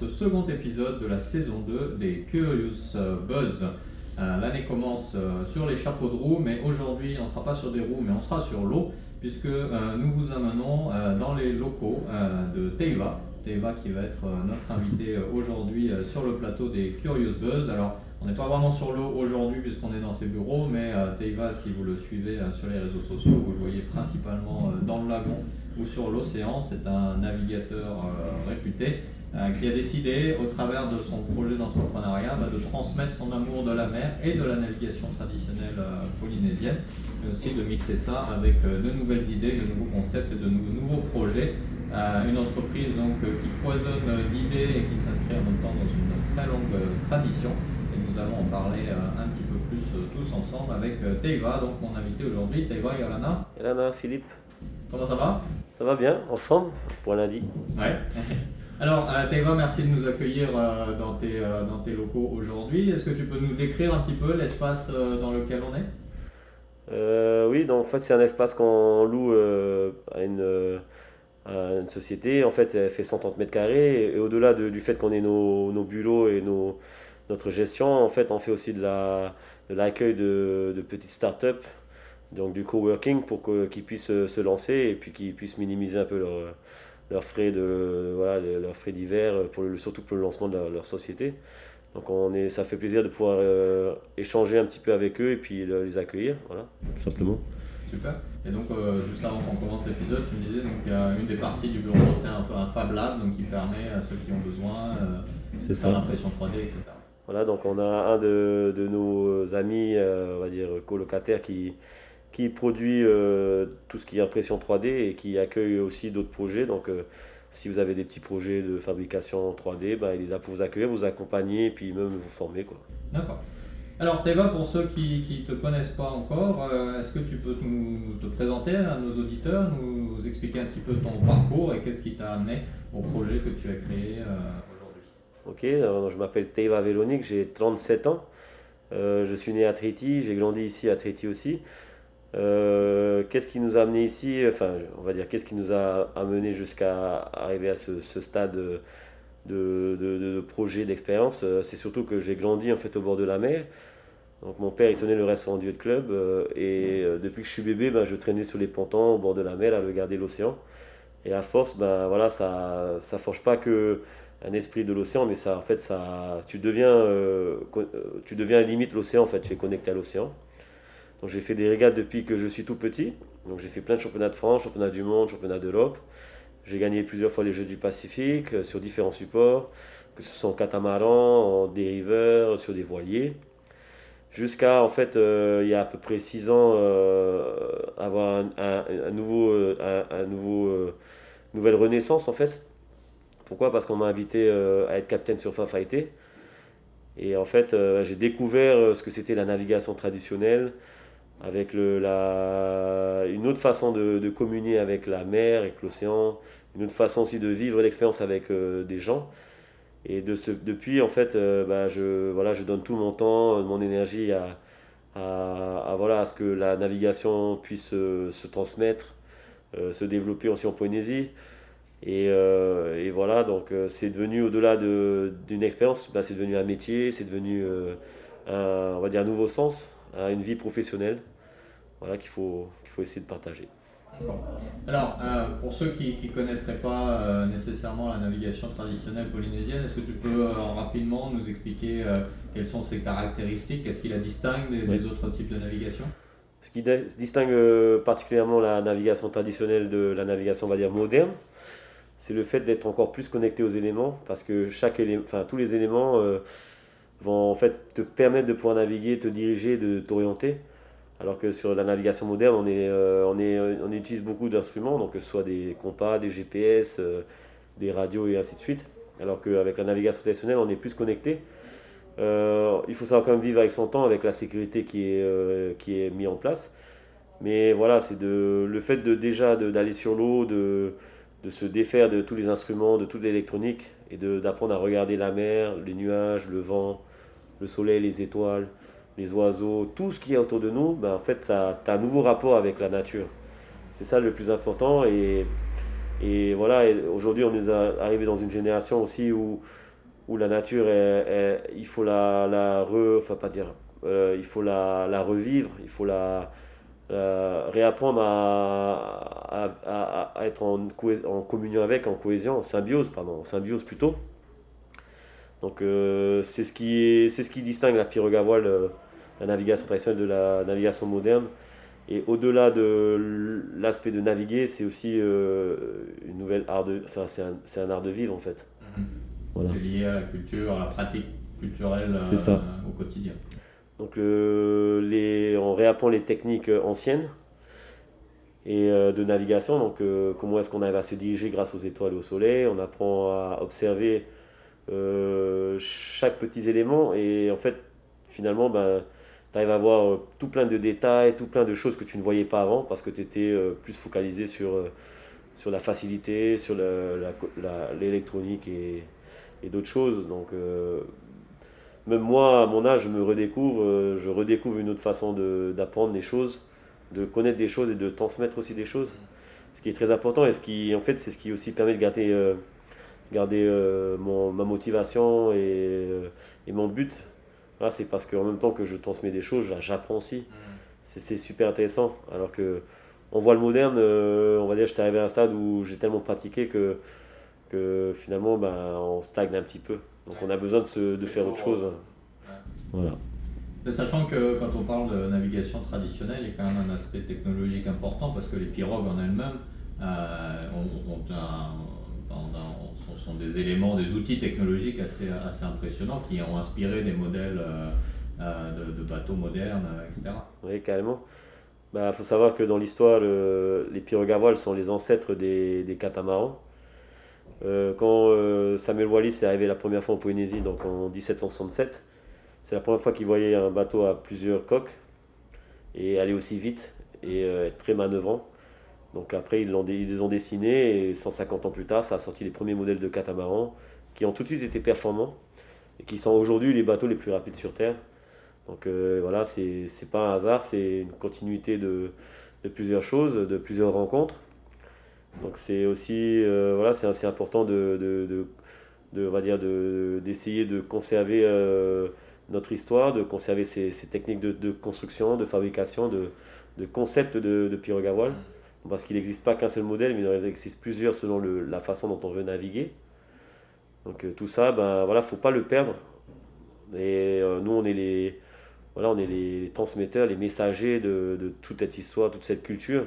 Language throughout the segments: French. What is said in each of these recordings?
ce second épisode de la saison 2 des Curious Buzz. Euh, L'année commence euh, sur les chapeaux de roue, mais aujourd'hui on ne sera pas sur des roues, mais on sera sur l'eau, puisque euh, nous vous amenons dans les locaux de Teiva. Teiva qui va être notre invité aujourd'hui sur le plateau des Curious Buzz. Alors on n'est pas vraiment sur l'eau aujourd'hui puisqu'on est dans ses bureaux, mais Teiva, si vous le suivez sur les réseaux sociaux, vous le voyez principalement dans le lagon ou sur l'océan. C'est un navigateur réputé qui a décidé, au travers de son projet d'entrepreneuriat, bah, de transmettre son amour de la mer et de la navigation traditionnelle euh, polynésienne, mais aussi de mixer ça avec euh, de nouvelles idées, de nouveaux concepts et de nou- nouveaux projets. Euh, une entreprise donc, euh, qui foisonne euh, d'idées et qui s'inscrit en même temps dans une très longue euh, tradition. Et nous allons en parler euh, un petit peu plus euh, tous ensemble avec euh, Teiva, donc mon invité aujourd'hui, Teiva Yolana. Elana, Philippe, Comment ça va? Ça va bien En forme pour lundi Ouais. Alors, euh, Teiva, merci de nous accueillir euh, dans, tes, euh, dans tes locaux aujourd'hui. Est-ce que tu peux nous décrire un petit peu l'espace dans lequel on est? Oui, en fait, c'est un espace qu'on loue à, une, société. En fait, elle fait 130 mètres carrés. Et, au-delà de- du fait qu'on ait nos, nos bureaux et notre gestion, en fait, on fait aussi de la de l'accueil de, de petites startups, donc du coworking pour qu'ils puissent se lancer et puis qu'ils puissent minimiser un peu leurs leurs frais de voilà, leurs frais d'hiver pour le, surtout pour le lancement de leur, leur société. Donc on est, ça fait plaisir de pouvoir euh, échanger un petit peu avec eux et puis les accueillir, voilà, tout simplement. Super. Et donc, euh, juste avant qu'on commence l'épisode, tu me disais donc il y a une des parties du bureau, c'est un peu un Fab Lab, donc qui permet à ceux qui ont besoin euh, C'est ça. l'impression 3D, etc. Voilà, donc on a un de, de nos amis, euh, on va dire colocataires, qui, qui produit euh, tout ce qui est impression 3D et qui accueille aussi d'autres projets. Donc euh, si vous avez des petits projets de fabrication 3D, bah, il est là pour vous accueillir, vous accompagner et puis même vous former. Quoi. D'accord. Alors, Teva, pour ceux qui ne te connaissent pas encore, euh, est-ce que tu peux nous, te présenter à nos auditeurs, nous expliquer un petit peu ton parcours et qu'est-ce qui t'a amené au projet que tu as créé aujourd'hui? Ok, je m'appelle Teiva Vélonique, j'ai 37 ans. Je suis né à Tréti, j'ai grandi ici à Tréti aussi. Euh, qu'est-ce qui nous a amené ici Enfin, on va dire, qu'est-ce qui nous a amené jusqu'à arriver à ce, ce stade de, de, de- de projet, d'expérience Euh, C'est surtout que j'ai grandi en fait au bord de la mer. Donc mon père il tenait le restaurant du Yacht Club euh, et euh, depuis que je suis bébé, ben, je traînais sur les pontons au bord de la mer à regarder l'océan. Et à force, ben voilà, ça ça forge pas que un esprit de l'océan, mais ça, en fait, ça, tu deviens, euh, tu deviens limite l'océan, en fait, tu es connecté à l'océan. Donc j'ai fait des régates depuis que je suis tout petit. Donc j'ai fait plein de championnats de France, championnats du monde, championnats d'Europe. J'ai gagné plusieurs fois les Jeux du Pacifique euh, sur différents supports, que ce soit en catamaran, en dériveur, sur des voiliers. Jusqu'à, en fait, euh, il y a à peu près six ans, euh, avoir un, nouveau, un, nouveau, nouvelle renaissance, en fait. Pourquoi? Parce qu'on m'a invité à être capitaine sur Fafaité. Et en fait, j'ai découvert ce que c'était la navigation traditionnelle, avec la, une autre façon de, de communier avec la mer, avec l'océan, une autre façon aussi de vivre l'expérience avec euh, des gens. Et de ce, depuis, en fait, euh, bah, je, voilà, je donne tout mon temps, euh, mon énergie à, à, voilà, à ce que la navigation puisse se transmettre, se développer aussi en Polynésie. Et, et voilà, donc c'est devenu au-delà de- d'une expérience, bah, c'est devenu un métier, c'est devenu un, on va dire un nouveau sens, à une vie professionnelle, voilà, qu'il faut, qu'il faut essayer de partager. Alors, euh, pour ceux qui ne connaîtraient pas euh, nécessairement la navigation traditionnelle polynésienne, est-ce que tu peux euh, rapidement nous expliquer quelles sont ses caractéristiques, qu'est-ce qui la distingue des, Oui. des autres types de navigation? Ce qui di- distingue particulièrement la navigation traditionnelle de la navigation, on va dire, moderne, c'est le fait d'être encore plus connecté aux éléments, parce que chaque élé- enfin, tous les éléments vont en fait te permettre de pouvoir naviguer, te diriger, de t'orienter. Alors que sur la navigation moderne, on, est, euh, on, utilise beaucoup d'instruments, donc que ce soit des compas, des GPS, euh, des radios et ainsi de suite. Alors qu'avec la navigation traditionnelle, on est plus connecté. Euh, il faut savoir quand même vivre avec son temps, avec la sécurité qui est, euh, qui est mise en place. Mais voilà, c'est le fait de déjà d'aller sur l'eau, de, de se défaire de tous les instruments, de toute l'électronique, et d'apprendre à regarder la mer, les nuages, le vent, le soleil, les étoiles, les oiseaux, tout ce qui est autour de nous, ben, en fait, tu as un nouveau rapport avec la nature. C'est ça le plus important. Et Et voilà, aujourd'hui, on est arrivé dans une génération aussi où, où la nature, il faut la, la re, enfin pas dire, euh, il faut la, la, revivre, il faut la, réapprendre à, à, être en, en, communion avec, en cohésion, en symbiose, pardon, en symbiose plutôt. Donc euh, c'est ce, qui ce qui distingue la pirogue à voile, euh, la navigation traditionnelle de la navigation moderne. Et au-delà de l'aspect de naviguer, c'est aussi euh, une nouvelle art de, enfin c'est un, un, art de vivre en fait. Mhm. Voilà. C'est lié à la culture, à la pratique culturelle ça. au quotidien. Donc les, on réapprend les techniques anciennes et de navigation. Donc comment est-ce qu'on arrive à se diriger grâce aux étoiles et au soleil? On apprend à observer euh, chaque petit élément et en fait finalement ben, tu arrives à voir euh, tout plein de détails, tout plein de choses que tu ne voyais pas avant parce que tu étais euh, plus focalisé sur, sur la facilité, sur l'électronique et, et d'autres choses. Donc même moi à mon âge je me redécouvre, je redécouvre une autre façon d'apprendre des choses, de connaître des choses et de transmettre aussi des choses. Ce qui est très important et ce qui en fait c'est ce qui aussi permet de garder garder euh, mon, ma motivation et, euh, et mon but. C'est parce qu'en même temps que je transmets des choses, j'apprends aussi. Mm. C'est super intéressant. Alors que on voit le moderne, euh, on va dire, j'étais arrivé à un stade où j'ai tellement pratiqué que, que finalement, ben, on stagne un petit peu. Donc on a besoin de, se, de faire autre chose. Voilà. Sachant que quand on parle de navigation traditionnelle, il y a quand même un aspect technologique important parce que les pirogues en elles-mêmes ont, ont, un, sont, des éléments, des outils technologiques assez, impressionnants qui ont inspiré des modèles euh, euh, de, bateaux modernes, euh, etc. Oui, carrément. Il bah, faut savoir que dans l'histoire, les pirogues à voile sont les ancêtres des catamarans. quand Samuel Wallis est arrivé la première fois en Polynésie, donc en 1767, c'est la première fois qu'il voyait un bateau à plusieurs coques et aller aussi vite et être très manœuvrant. Donc après, ils, les ont dessinés et 150 ans plus tard, ça a sorti les premiers modèles de catamarans qui ont tout de suite été performants et qui sont aujourd'hui les bateaux les plus rapides sur Terre. Donc euh, voilà, c'est pas un hasard, c'est une continuité de, de, plusieurs choses, de plusieurs rencontres. Donc c'est aussi euh, voilà, c'est assez important de, de, de, d'essayer de, conserver euh, notre histoire, de conserver ces, techniques de, construction, de fabrication, de, concepts de, de parce qu'il n'existe pas qu'un seul modèle, mais il en existe plusieurs selon la façon dont on veut naviguer. Donc euh, tout ça, ben voilà, faut pas le perdre. Et euh, nous, on est les, voilà, on est les transmetteurs, les messagers de, toute cette histoire, toute cette culture,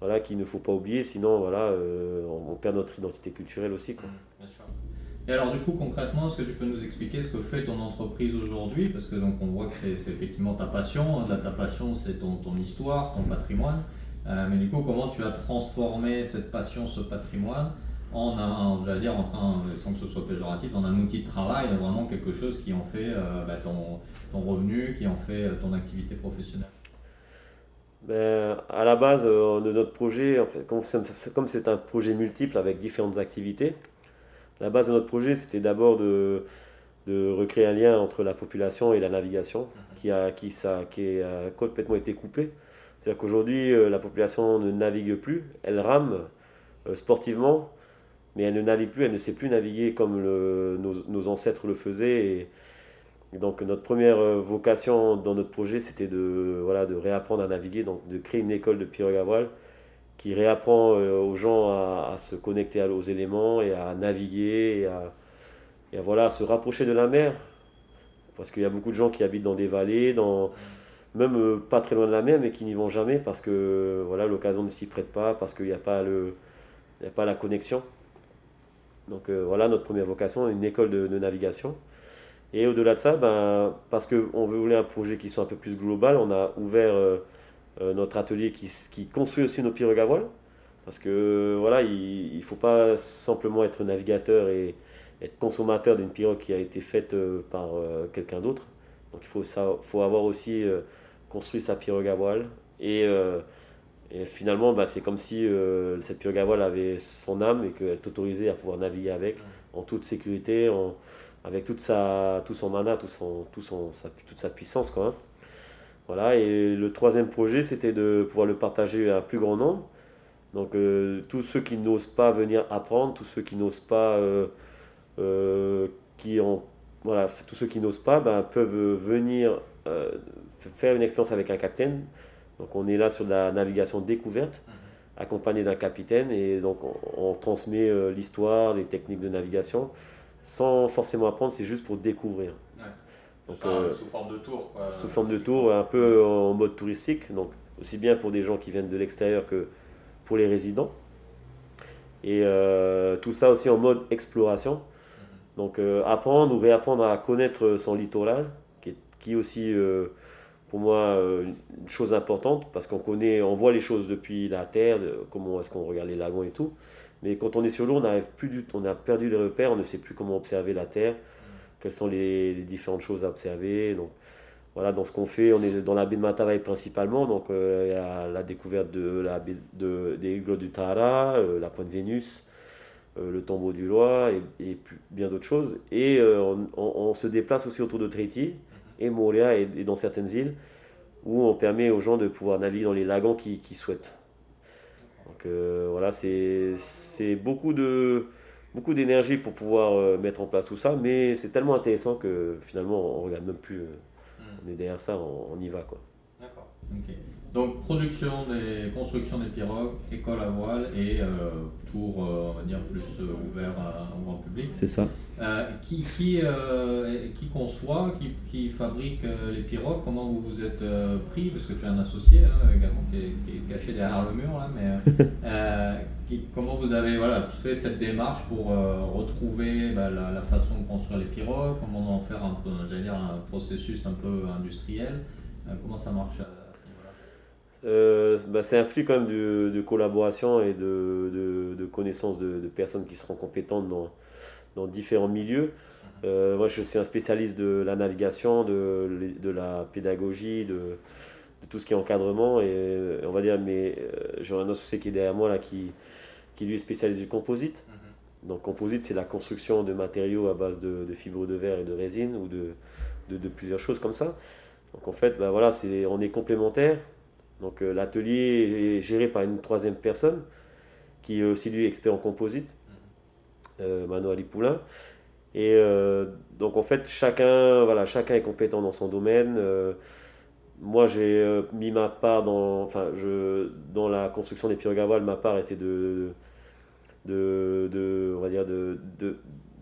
voilà, qu'il ne faut pas oublier, sinon voilà, euh, on, perd notre identité culturelle aussi. Quoi. Mmh, bien sûr. Et alors du coup, concrètement, est-ce que tu peux nous expliquer ce que fait ton entreprise aujourd'hui? Parce que donc on voit que c'est effectivement ta passion, ta passion c'est ton histoire, ton patrimoine. Euh, mais du coup, comment tu as transformé cette passion, ce patrimoine en un, j'allais dire, en sans que ce soit péjoratif, en un outil de travail, vraiment quelque chose qui en fait euh, bah, ton, ton, revenu, qui en fait euh, ton activité professionnelle? Ben, À la base de notre projet, en fait, comme c'est un projet multiple avec différentes activités, la base de notre projet, c'était d'abord de, de recréer un lien entre la population et la navigation, mhm. qui, a, qui, ça, qui a complètement été coupé. C'est-à-dire qu'aujourd'hui, euh, la population ne navigue plus, elle rame euh, sportivement, mais elle ne navigue plus, elle ne sait plus naviguer comme nos, ancêtres le faisaient. Donc notre première euh, vocation dans notre projet, c'était de, voilà, de réapprendre à naviguer, donc de créer une école de pirogue à voile qui réapprend aux gens à, se connecter aux éléments et à naviguer et à, voilà, se rapprocher de la mer. Parce qu'il y a beaucoup de gens qui habitent dans des vallées, dans, même euh, pas très loin de la mer, mais qui n'y vont jamais parce que voilà l'occasion ne s'y prête pas, parce qu'il n'y a, pas a pas la connexion. Donc euh, voilà notre première vocation, une école de, navigation. Et au-delà de ça, ben, parce qu'on voulait un projet qui soit un peu plus global, on a ouvert euh, notre atelier qui, qui, construit aussi nos pirogues à voile. Parce que voilà, il ne faut pas simplement être navigateur et être consommateur d'une pirogue qui a été faite par quelqu'un d'autre. Donc il faut, ça, faut avoir aussi construit sa pirogue à voile. Et, euh, et finalement, bah, c'est comme si euh, cette pirogue à voile avait son âme et qu'elle t'autorisait à pouvoir naviguer avec en toute sécurité, en, avec toute sa, tout son mana, tout son, tout son, sa, toute sa puissance. Quoi, hein. Voilà, et le troisième projet, c'était de pouvoir le partager à un plus grand nombre. Donc tous ceux qui n'osent pas venir apprendre, tous ceux qui n'osent pas, qui ont, voilà, tous ceux qui n'osent pas, ben, peuvent venir faire une expérience avec un capitaine. Donc on est là sur de la navigation découverte, mhm. accompagné d'un capitaine, et donc on, transmet l'histoire, les techniques de navigation, sans forcément apprendre, c'est juste pour découvrir. Donc, euh, sous forme de tour. Sous forme de tour, un peu en mode touristique, donc aussi bien pour des gens qui viennent de l'extérieur que pour les résidents. Et euh, tout ça aussi en mode exploration. Mhm. Donc euh, apprendre ou réapprendre à connaître son littoral, qui est, qui aussi pour moi une chose importante parce qu'on connaît, on voit les choses depuis la terre, comment est-ce qu'on regarde les lagons et tout. Mais quand on est sur l'eau, on n'arrive plus du on a perdu les repères, on ne sait plus comment observer la terre quelles sont les, différentes choses à observer. Donc, voilà, dans ce qu'on fait, on est dans la baie de Matavai principalement, donc euh, il y a la découverte de la baie de, des hugots du Tara, euh, la pointe Vénus, euh, le tombeau du Loi et, bien d'autres choses. Et on, se déplace aussi autour de Treti et Moria et, dans certaines îles où on permet aux gens de pouvoir naviguer dans les lagons qu'ils qui souhaitent. Donc voilà, c'est beaucoup de beaucoup d'énergie pour pouvoir euh, mettre en place tout ça, mais c'est tellement intéressant que finalement on regarde même plus. Euh, hmm. On est derrière ça, on, y va quoi. D'accord. Donc production des construction des pirogues, école à voile et euh, tour, on va dire plus ouvert au grand public. C'est ça. qui, qui, qui conçoit, qui, qui fabrique les pirogues Comment vous vous êtes pris Parce que tu es un associé hein, également qui est, caché derrière le mur là, mais comment vous avez voilà, fait cette démarche pour euh, retrouver bah, la, façon de construire les pirogues, comment en faire un, peu, dire, un processus un peu industriel euh, Comment ça marche euh, bah, C'est un flux quand même de, collaboration et de, de, connaissances de, personnes qui seront compétentes dans, dans différents milieux. Mhm. moi, je suis un spécialiste de la navigation, de, de la pédagogie, de, tout ce qui est encadrement. Et on va dire, mais j'ai un associé qui est derrière moi là, qui, qui lui est spécialisé du composite. Mhm. Donc composite, c'est la construction de matériaux à base de, de, fibres de verre et de résine ou de, plusieurs choses comme ça. Donc en fait, ben voilà, c'est, on est complémentaires. Donc euh, l'atelier est géré par une troisième personne qui est aussi lui expert en composite, mhm. euh, Mano Poulain. Et euh, donc en fait, chacun, voilà, chacun est compétent dans son domaine. Euh, moi, j'ai mis ma part dans, enfin, je, dans la construction des pirogues à voile, ma part était de, de, de, on va dire de,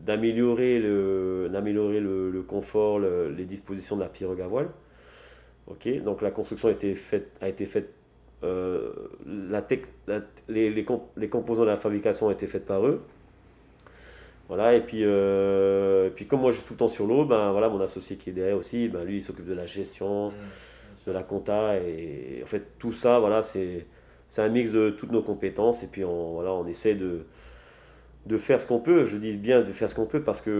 d'améliorer le, d'améliorer le, le, confort, les dispositions de la pirogue à voile. Ok, donc la construction a été faite, a été faite euh, la, les, les, les, composants de la fabrication ont été faits par eux. Voilà, et puis, euh, puis comme moi je suis tout le temps sur l'eau, ben voilà, mon associé qui est derrière aussi, ben lui il s'occupe de la gestion, mmh. de la compta, et en fait tout ça, voilà, c'est c'est un mix de toutes nos compétences et puis on, voilà, on essaie de, de faire ce qu'on peut. Je dis bien de faire ce qu'on peut parce qu'on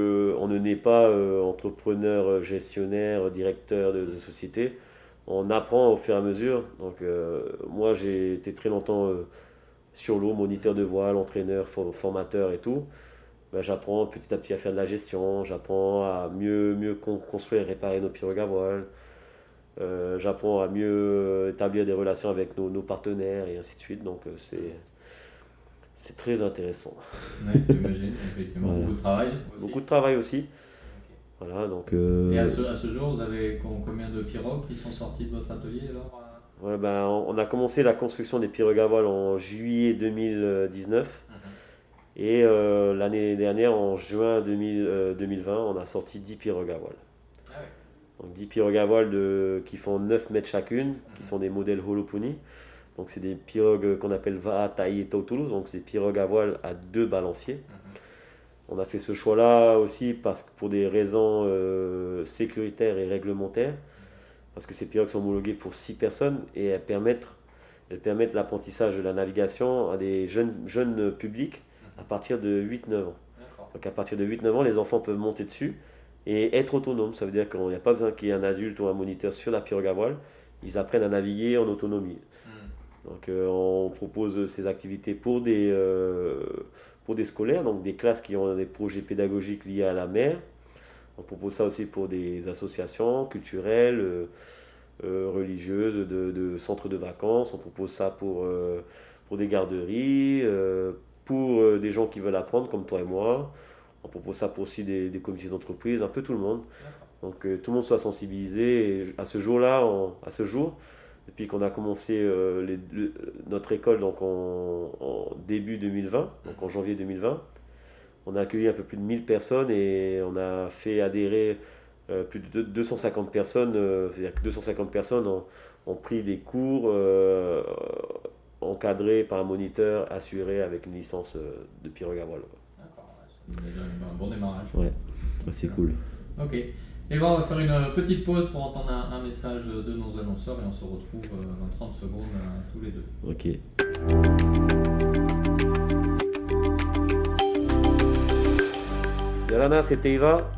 ne naît pas euh, entrepreneur, gestionnaire, directeur de, société. On apprend au fur et à mesure. Donc euh, moi j'ai été très longtemps euh, sur l'eau, moniteur de voile, entraîneur, formateur et tout. Ben, j'apprends petit à petit à faire de la gestion, j'apprends à mieux, mieux construire et réparer nos pirogues à voile. Euh, j'apprends à mieux établir des relations avec nos, nos, partenaires et ainsi de suite. Donc, euh, c'est, c'est très intéressant. Oui, j'imagine, effectivement. Beaucoup de travail aussi. Beaucoup de travail aussi. Voilà, donc, euh, Et à ce, à ce, jour, vous avez combien de pirogues qui sont sortis de votre atelier alors ouais, ben, on, a commencé la construction des pirogues à voile en juillet 2019. Mhm. Et l'année dernière, en juin 2000, 2020, on a sorti 10 pirogues à voile. Donc 10 pirogues à voile de, qui font 9 mètres chacune, qui mhm. sont des modèles Holopony. Donc c'est des pirogues qu'on appelle Vaataï et Toulouse, donc c'est des pirogues à voile à deux balanciers. Mhm. On a fait ce choix-là aussi parce que pour des raisons euh, sécuritaires et réglementaires, parce que ces pirogues sont homologuées pour 6 personnes et elles permettent, elles permettent l'apprentissage de la navigation à des jeunes, jeunes publics à partir de 8-9 ans. Donc à partir de 8-9 ans, les enfants peuvent monter dessus et être autonome. Ça veut dire qu'il n'y a pas besoin qu'il y ait un adulte ou un moniteur sur la pirogue à voile. Ils apprennent à naviguer en autonomie. Hmm. Donc euh, on propose ces activités pour des, euh, pour des scolaires, donc des classes qui ont des projets pédagogiques liés à la mer. On propose ça aussi pour des associations culturelles, euh, religieuses, de, de, centres de vacances. On propose ça pour, pour des garderies, pour des gens qui veulent apprendre comme toi et moi. On propose ça pour aussi des, des comités d'entreprise, un peu tout le monde. Donc tout le monde soit sensibilisé. Et à ce jour-là, à ce jour, depuis qu'on a commencé les, notre école donc en, en, début 2020, donc en janvier 2020, on a accueilli un peu plus de 1000 personnes et on a fait adhérer euh, plus de 250 personnes. Euh, c'est-à-dire que 250 personnes ont, pris des cours euh, encadrés par un moniteur assuré avec une licence de voile. D'accord, c'est un bon démarrage. Ouais, c'est cool. Ok. Et bon, on va faire une petite pause pour entendre un, message de nos annonceurs et on se retrouve dans 30 secondes tous les deux. Ok. Yalana, c'était Eva.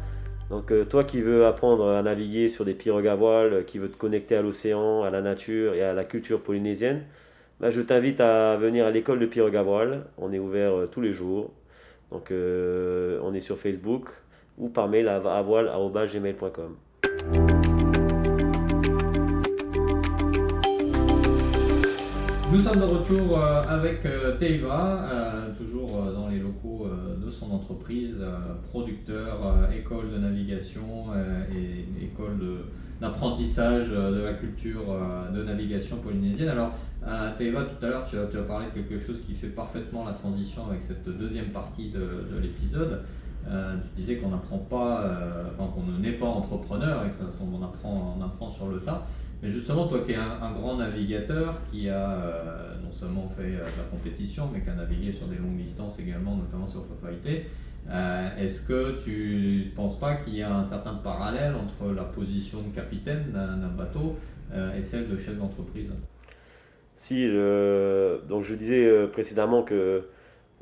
Donc euh, toi qui veux apprendre à naviguer sur des pirogues à voile, qui veux te connecter à l'océan, à la nature et à la culture polynésienne, bah, je t'invite à venir à l'école de pirogue à voile. On est ouvert euh, tous les jours. Donc euh, on est sur Facebook ou par mail à voile.gmail.com. Nous sommes de retour avec Teiva, toujours dans les locaux de son entreprise, producteur, école de navigation et école d'apprentissage de, la culture de navigation polynésienne. Alors, Teiva, tout à l'heure, tu, as parlé de quelque chose qui fait parfaitement la transition avec cette deuxième partie de, l'épisode. Tu disais qu'on n'apprend pas, enfin, qu'on n'est pas entrepreneur et que ça, on, apprend, on apprend sur le tas. Mais justement, toi qui es un, grand navigateur, qui a euh, non seulement fait euh, de la compétition, mais qui a navigué sur des longues distances également, notamment sur Fofaité, euh, est-ce que tu ne penses pas qu'il y a un certain parallèle entre la position de capitaine d'un bateau et celle de chef d'entreprise? Si, donc je disais précédemment que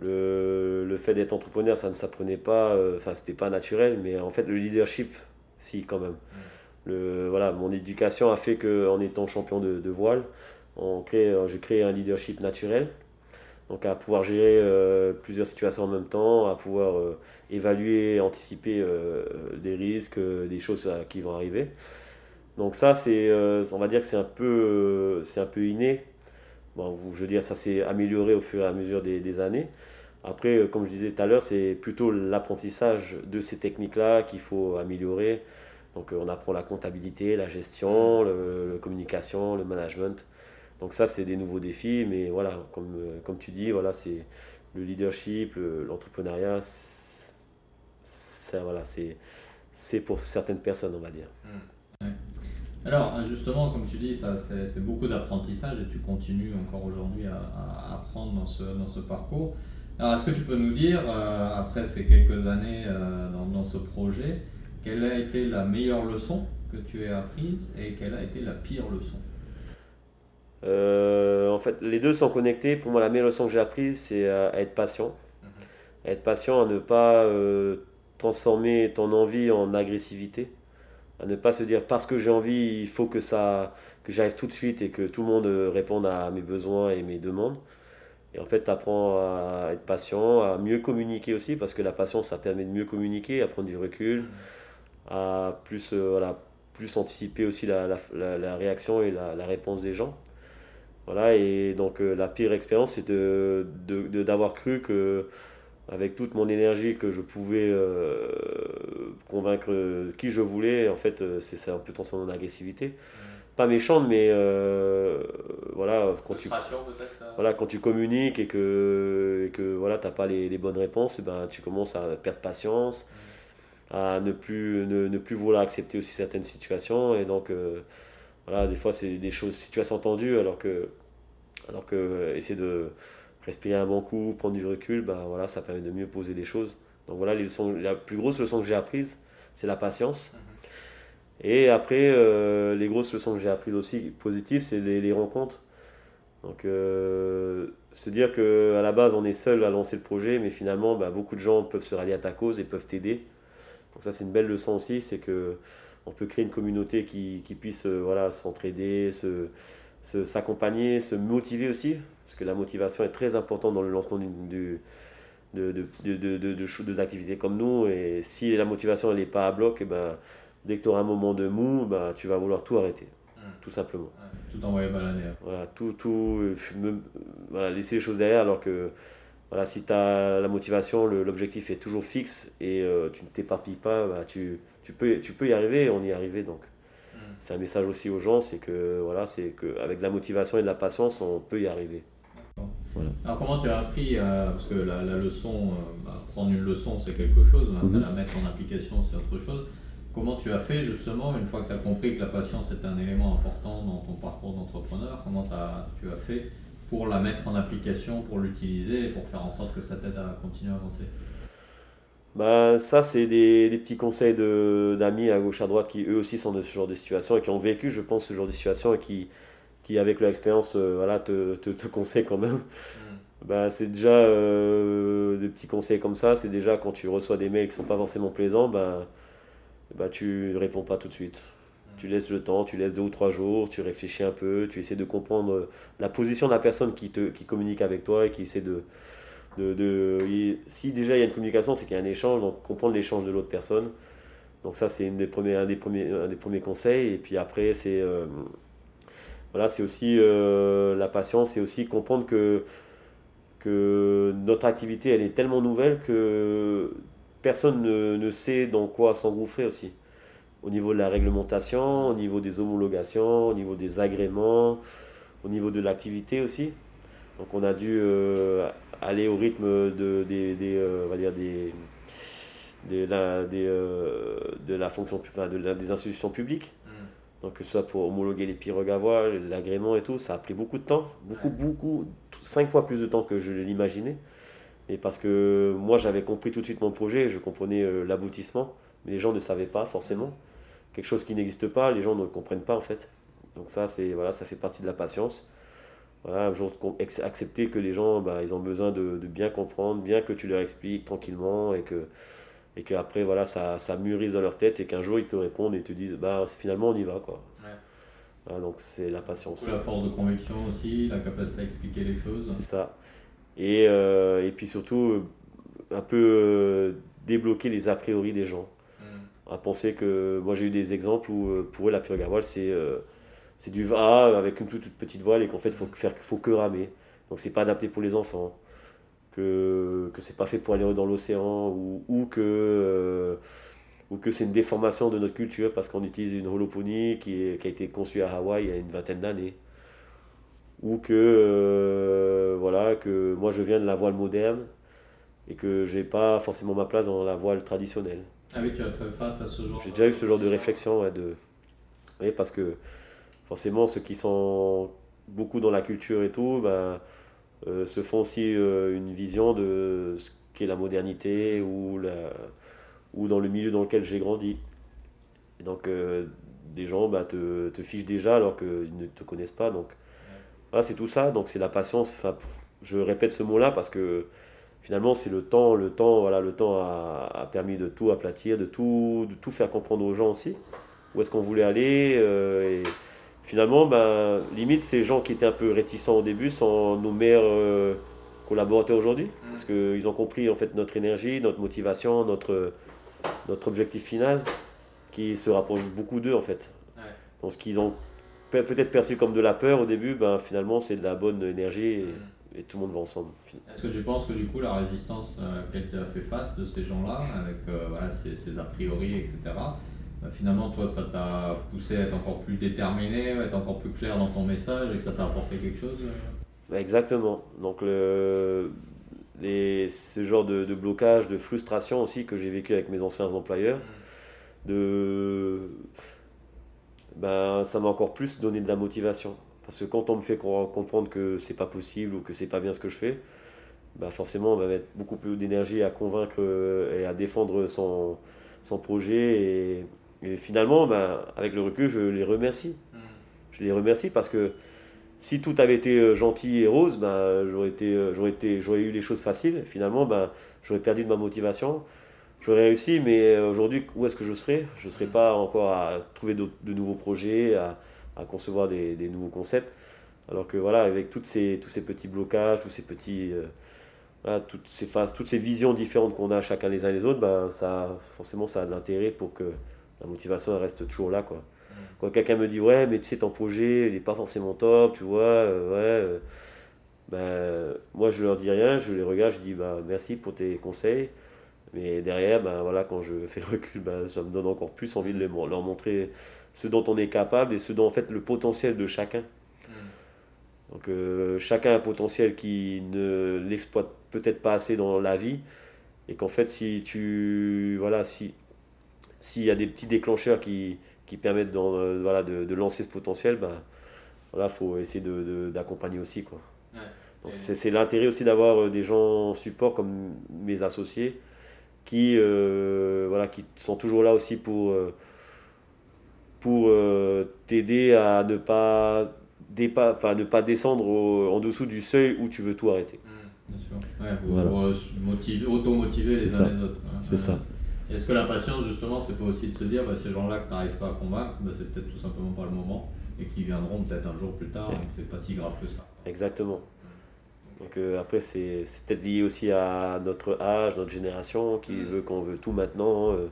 le, fait d'être entrepreneur, ça ne s'apprenait pas, enfin c'était pas naturel, mais en fait le leadership, si quand même. Mmh le, voilà, mon éducation a fait qu'en étant champion de, voile, j'ai créé un leadership naturel. Donc à pouvoir gérer euh, plusieurs situations en même temps, à pouvoir euh, évaluer, anticiper euh, des risques, des choses qui vont arriver. Donc ça, c'est, on va dire que c'est un peu, c'est un peu inné. Bon, je veux dire, ça s'est amélioré au fur et à mesure des, des années. Après, comme je disais tout à l'heure, c'est plutôt l'apprentissage de ces techniques-là qu'il faut améliorer. Donc euh, on apprend la comptabilité, la gestion, la communication, le management. Donc ça, c'est des nouveaux défis, mais voilà, comme, euh, comme tu dis, voilà, c'est le leadership, l'entrepreneuriat, voilà, c'est pour certaines personnes, on va dire. Mmh. Alors, justement, comme tu dis, c'est beaucoup d'apprentissage et tu continues encore aujourd'hui à, apprendre dans ce, dans ce parcours. Alors, est-ce que tu peux nous dire, euh, après ces quelques années dans, dans, ce projet, quelle a été la meilleure leçon que tu aies apprise et quelle a été la pire leçon? Euh, En fait, les deux sont connectés. Pour moi, la meilleure leçon que j'ai apprise, c'est à être patient. Mhm. Être patient, à ne pas euh, transformer ton envie en agressivité. Ne pas se dire parce que j'ai envie, il faut que ça que j'arrive tout de suite et que tout le monde réponde à mes besoins et mes demandes. Et en fait, tu apprends à être patient, à mieux communiquer aussi, parce que la patience, ça permet de mieux communiquer, à prendre du recul. À plus, euh, voilà, plus anticiper aussi la, la, réaction et la, réponse des gens. Voilà, et donc euh, la pire expérience, c'est de, d'avoir cru que avec toute mon énergie que je pouvais euh, convaincre qui je voulais, en fait, c'est un peu transformé en agressivité. Mmh. Pas méchante, mais voilà, quand tu, voilà, quand tu communiques et que, et que voilà, tu n'as pas les, les, bonnes réponses, et eh ben, tu commences à perdre patience. Mmh à ne plus, ne, ne, plus vouloir accepter aussi certaines situations. Et donc, euh, voilà, des fois, c'est des choses, situations tendues, alors que, alors que euh, essayer de respirer un bon coup, prendre du recul, ben, voilà, ça permet de mieux poser des choses. Donc voilà, les leçons, la plus grosse leçon que j'ai apprise, c'est la patience. Mhm. Et après, euh, les grosses leçons que j'ai apprises aussi positives, c'est les, les, rencontres. Donc, se dire qu'à la base, on est seul à lancer le projet, mais finalement, ben, beaucoup de gens peuvent se rallier à ta cause et peuvent t'aider. Donc ça c'est une belle leçon aussi, c'est que on peut créer une communauté qui, qui puisse euh, voilà, s'entraider, se, s'accompagner, se, motiver aussi, parce que la motivation est très importante dans le lancement de, de, de, de, activités comme nous. Et si la motivation n'est pas à bloc, et eh ben, dès que tu auras un moment de mou, ben, tu vas vouloir tout arrêter. Hmm. tout simplement. tout envoyer balader. Voilà, tout, tout, voilà, laisser les choses derrière alors que voilà, si tu as la motivation, l'objectif est toujours fixe et tu ne t'éparpilles pas, bah, tu, tu, peux, tu peux y arriver, on y est arrivé donc. Hmm. C'est un message aussi aux gens, c'est que voilà, c'est qu'avec de la motivation et de la patience, on peut y arriver. Alors comment tu as appris, euh, parce que la, leçon, euh, bah, prendre une leçon c'est quelque chose, mhm. la mettre en application c'est autre chose. Comment tu as fait justement, une fois que tu as compris que la patience est un élément important dans ton parcours d'entrepreneur, comment as, tu as fait pour la mettre en application, pour l'utiliser et pour faire en sorte que ça t'aide à continuer à avancer? Bah, ça, c'est des, des, petits conseils d'amis à gauche, à droite qui eux aussi sont de ce genre de situation et qui ont vécu, je pense, ce genre de situation et qui, qui avec leur expérience, euh, voilà, te, te, te, conseillent quand même. Mm. Bah, c'est déjà euh, des petits conseils comme ça. C'est déjà quand tu reçois des mails qui sont pas forcément plaisants, bah, bah, tu réponds pas tout de suite. Mm. Tu laisses le temps, tu laisses deux ou trois jours, tu réfléchis un peu, tu essaies de comprendre la position de la personne qui, te, qui communique avec toi et qui essaie de, de, de, si déjà il y a une communication, c'est qu'il y a un échange, donc comprendre l'échange de l'autre personne. Donc ça, c'est un, des premiers, un des premiers conseils. Et puis après, c'est euh, voilà, c'est aussi euh, la patience, c'est aussi comprendre que, que notre activité, elle est tellement nouvelle que personne ne, ne sait dans quoi s'engouffrer aussi. Au niveau de la réglementation, au niveau des homologations, au niveau des agréments, au niveau de l'activité aussi. Donc on a dû euh, aller au rythme de, des, des euh, on va dire des, des, la, des euh, de la fonction, enfin, de des institutions publiques. Mm. Donc que ce soit pour homologuer les pirogues à voile, l'agrément et tout, ça a pris beaucoup de temps, beaucoup, beaucoup, cinq fois plus de temps que je l'imaginais. Et parce que moi j'avais compris tout de suite mon projet, je comprenais l'aboutissement, mais les gens ne savaient pas forcément. Quelque chose qui n'existe pas, les gens ne comprennent pas en fait. Donc ça, c'est voilà, ça fait partie de la patience voilà, un jour accepter que les gens, bah, ils ont besoin de, de, bien comprendre, bien que tu leur expliques tranquillement et que et qu'après voilà ça, ça mûrise dans leur tête et qu'un jour ils te répondent et te disent bah finalement on y va quoi. Ouais. donc c'est la patience. La force de conviction aussi, la capacité à expliquer les choses. C'est ça. Et, euh, et puis surtout un peu euh, débloquer les a priori des gens. Mm. À penser que moi j'ai eu des exemples où euh, pour eux la pure voile c'est c'est du va avec une toute, petite voile et qu'en fait, il faut, faire, faut que ramer. Donc, c'est pas adapté pour les enfants. Que, que c'est pas fait pour aller dans l'océan ou, ou que, euh, ou que c'est une déformation de notre culture parce qu'on utilise une holoponie qui, qui a été conçue à Hawaï il y a une vingtaine d'années. Ou que, euh, voilà, que moi je viens de la voile moderne et que j'ai pas forcément ma place dans la voile traditionnelle. Ah oui, tu as fait face à ce genre J'ai déjà eu ce genre de réflexion. de, oui, parce que forcément, ceux qui sont beaucoup dans la culture et tout, ben, euh, se font aussi euh, une vision de ce qu'est la modernité ou, la, ou dans le milieu dans lequel j'ai grandi. donc, euh, des gens ben, te, te, fichent déjà alors qu'ils ne te connaissent pas. Donc, voilà, c'est tout ça. Donc, c'est la patience. Enfin, je répète ce mot-là parce que finalement, c'est le temps. Le temps, voilà, le temps a, a, permis de tout aplatir, de tout, de tout faire comprendre aux gens aussi. Où est-ce qu'on voulait aller finalement, ben, limite, ces gens qui étaient un peu réticents au début sont nos meilleurs euh, collaborateurs aujourd'hui. Mm. Parce qu'ils ont compris en fait notre énergie, notre motivation, notre, notre objectif final, qui se rapproche beaucoup d'eux en fait. Donc ce qu'ils ont peut-être perçu comme de la peur au début, ben, finalement c'est de la bonne énergie et, mm. tout le monde va ensemble. Est-ce que tu penses que du coup la résistance à laquelle tu as fait face de ces gens-là, avec euh, voilà, ces, ces a priori, etc., finalement, toi, ça t'a poussé à être encore plus déterminé, à être encore plus clair dans ton message et que ça t'a apporté quelque chose euh bah, Exactement. Donc, le, les, ce genre de, de, blocage, de frustration aussi que j'ai vécu avec mes anciens employeurs, mmh. de, ben, ça m'a encore plus donné de la motivation. Parce que quand on me fait comprendre que c'est pas possible ou que c'est pas bien ce que je fais, ben forcément on va mettre beaucoup plus d'énergie à convaincre et à défendre son, son projet et, et finalement, ben, avec le recul, je les remercie. Hmm. Je les remercie parce que si tout avait été euh, gentil et rose, ben, j'aurais, été, euh, j'aurais, été, j'aurais eu les choses faciles. Finalement, ben, j'aurais perdu de ma motivation. J'aurais réussi, mais euh, aujourd'hui, où est-ce que je serais? Je ne serais pas encore à trouver de, nouveaux projets, à, à concevoir des, des, nouveaux concepts. Alors que voilà, avec toutes ces, tous ces petits blocages, tous ces petits, toutes, ces phases, toutes ces visions différentes qu'on a chacun les uns les autres, ben, ça, forcément, ça a de l'intérêt pour que la motivation reste toujours là. Quoi. Mm. Quand quelqu'un me dit, ouais, mais tu sais, ton projet, il n'est pas forcément top, tu vois, ouais. ben, moi, je leur dis rien, je les regarde, je dis, bah, merci pour tes conseils. Mais derrière, ben, voilà, quand je fais le recul, ben, ça me donne encore plus envie de leur montrer ce dont on est capable et ce dont en fait le potentiel de chacun. Hmm. Donc euh, chacun a un potentiel qui ne l'exploite peut-être pas assez dans la vie et qu'en fait si tu voilà si s'il y a des petits déclencheurs qui, qui permettent euh, voilà, de, de, lancer ce potentiel, ben voilà faut essayer d'accompagner de, aussi quoi. Donc c'est l'intérêt aussi d'avoir euh, des gens en support comme mes associés qui voilà qui sont toujours là aussi pour pour euh, t'aider à ne pas, dépa ne pas descendre en dessous du seuil où tu veux tout arrêter. Mmh, bien sûr. Ouais, auto-motiver les uns les autres. C'est ça. Est-ce que la patience, justement, c'est pas aussi de se dire, bah, ces gens-là que tu n'arrives pas à convaincre, bah, c'est peut-être tout simplement pas le moment et qui viendront peut-être un jour plus tard et que c'est pas si grave que ça. Exactement. Donc euh, après, c'est peut-être lié aussi à notre âge, notre génération qui mmh. veut qu'on veut tout maintenant. Euh,